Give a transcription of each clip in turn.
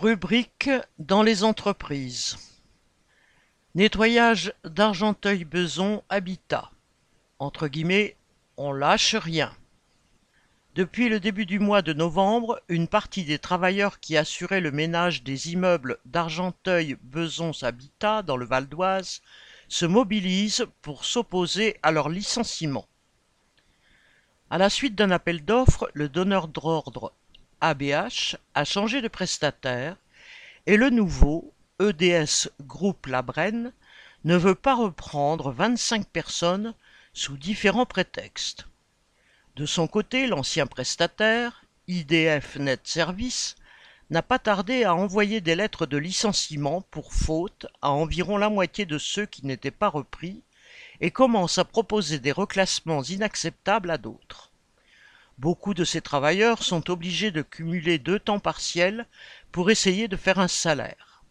Rubrique dans les entreprises. Nettoyage d'Argenteuil-Beson Habitat. Entre guillemets, on lâche rien. Depuis le début du mois de novembre, une partie des travailleurs qui assuraient le ménage des immeubles d'Argenteuil-Beson Habitat dans le Val d'Oise se mobilisent pour s'opposer à leur licenciement. À la suite d'un appel d'offres, le donneur d'ordre ABH a changé de prestataire et le nouveau, EDS Groupe Labrenne, ne veut pas reprendre 25 personnes sous différents prétextes. De son côté, l'ancien prestataire, IDF Net Service, n'a pas tardé à envoyer des lettres de licenciement pour faute à environ la moitié de ceux qui n'étaient pas repris et commence à proposer des reclassements inacceptables à d'autres. Beaucoup de ces travailleurs sont obligés de cumuler deux temps partiels pour essayer de faire un salaire.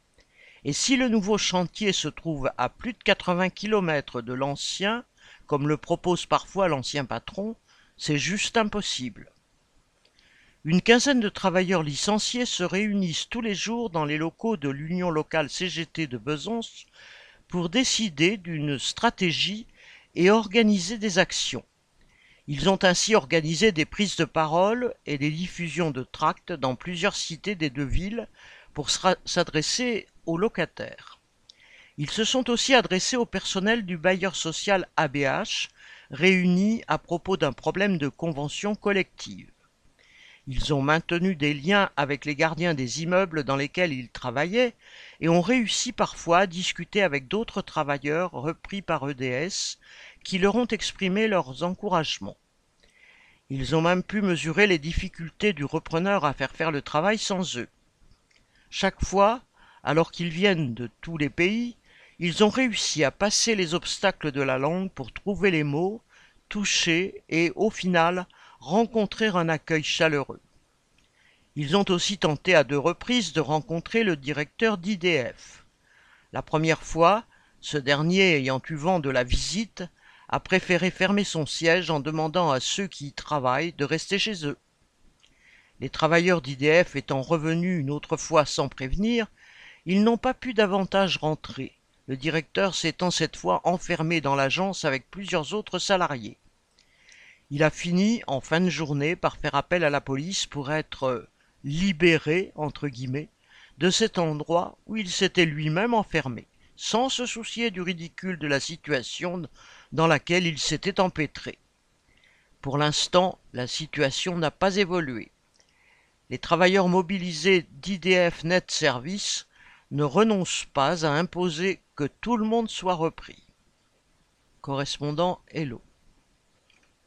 Et si le nouveau chantier se trouve à plus de 80 km de l'ancien, comme le propose parfois l'ancien patron, c'est juste impossible. Une quinzaine de travailleurs licenciés se réunissent tous les jours dans les locaux de l'Union locale CGT de Besançon pour décider d'une stratégie et organiser des actions. Ils ont ainsi organisé des prises de parole et des diffusions de tracts dans plusieurs cités des deux villes pour s'adresser aux locataires. Ils se sont aussi adressés au personnel du bailleur social ABH, réunis à propos d'un problème de convention collective. Ils ont maintenu des liens avec les gardiens des immeubles dans lesquels ils travaillaient et ont réussi parfois à discuter avec d'autres travailleurs repris par EDS qui leur ont exprimé leurs encouragements. Ils ont même pu mesurer les difficultés du repreneur à faire faire le travail sans eux. Chaque fois, alors qu'ils viennent de tous les pays, ils ont réussi à passer les obstacles de la langue pour trouver les mots, toucher et, au final, rencontrer un accueil chaleureux. Ils ont aussi tenté à deux reprises de rencontrer le directeur d'IDF. La première fois, ce dernier ayant eu vent de la visite, a préféré fermer son siège en demandant à ceux qui y travaillent de rester chez eux. Les travailleurs d'IDF étant revenus une autre fois sans prévenir, ils n'ont pas pu davantage rentrer, le directeur s'étant cette fois enfermé dans l'agence avec plusieurs autres salariés. Il a fini, en fin de journée, par faire appel à la police pour être euh, libéré, entre guillemets, de cet endroit où il s'était lui-même enfermé, sans se soucier du ridicule de la situation dans laquelle il s'était empêtré. Pour l'instant, la situation n'a pas évolué. Les travailleurs mobilisés d'IDF Net Service ne renoncent pas à imposer que tout le monde soit repris. Correspondant Hello.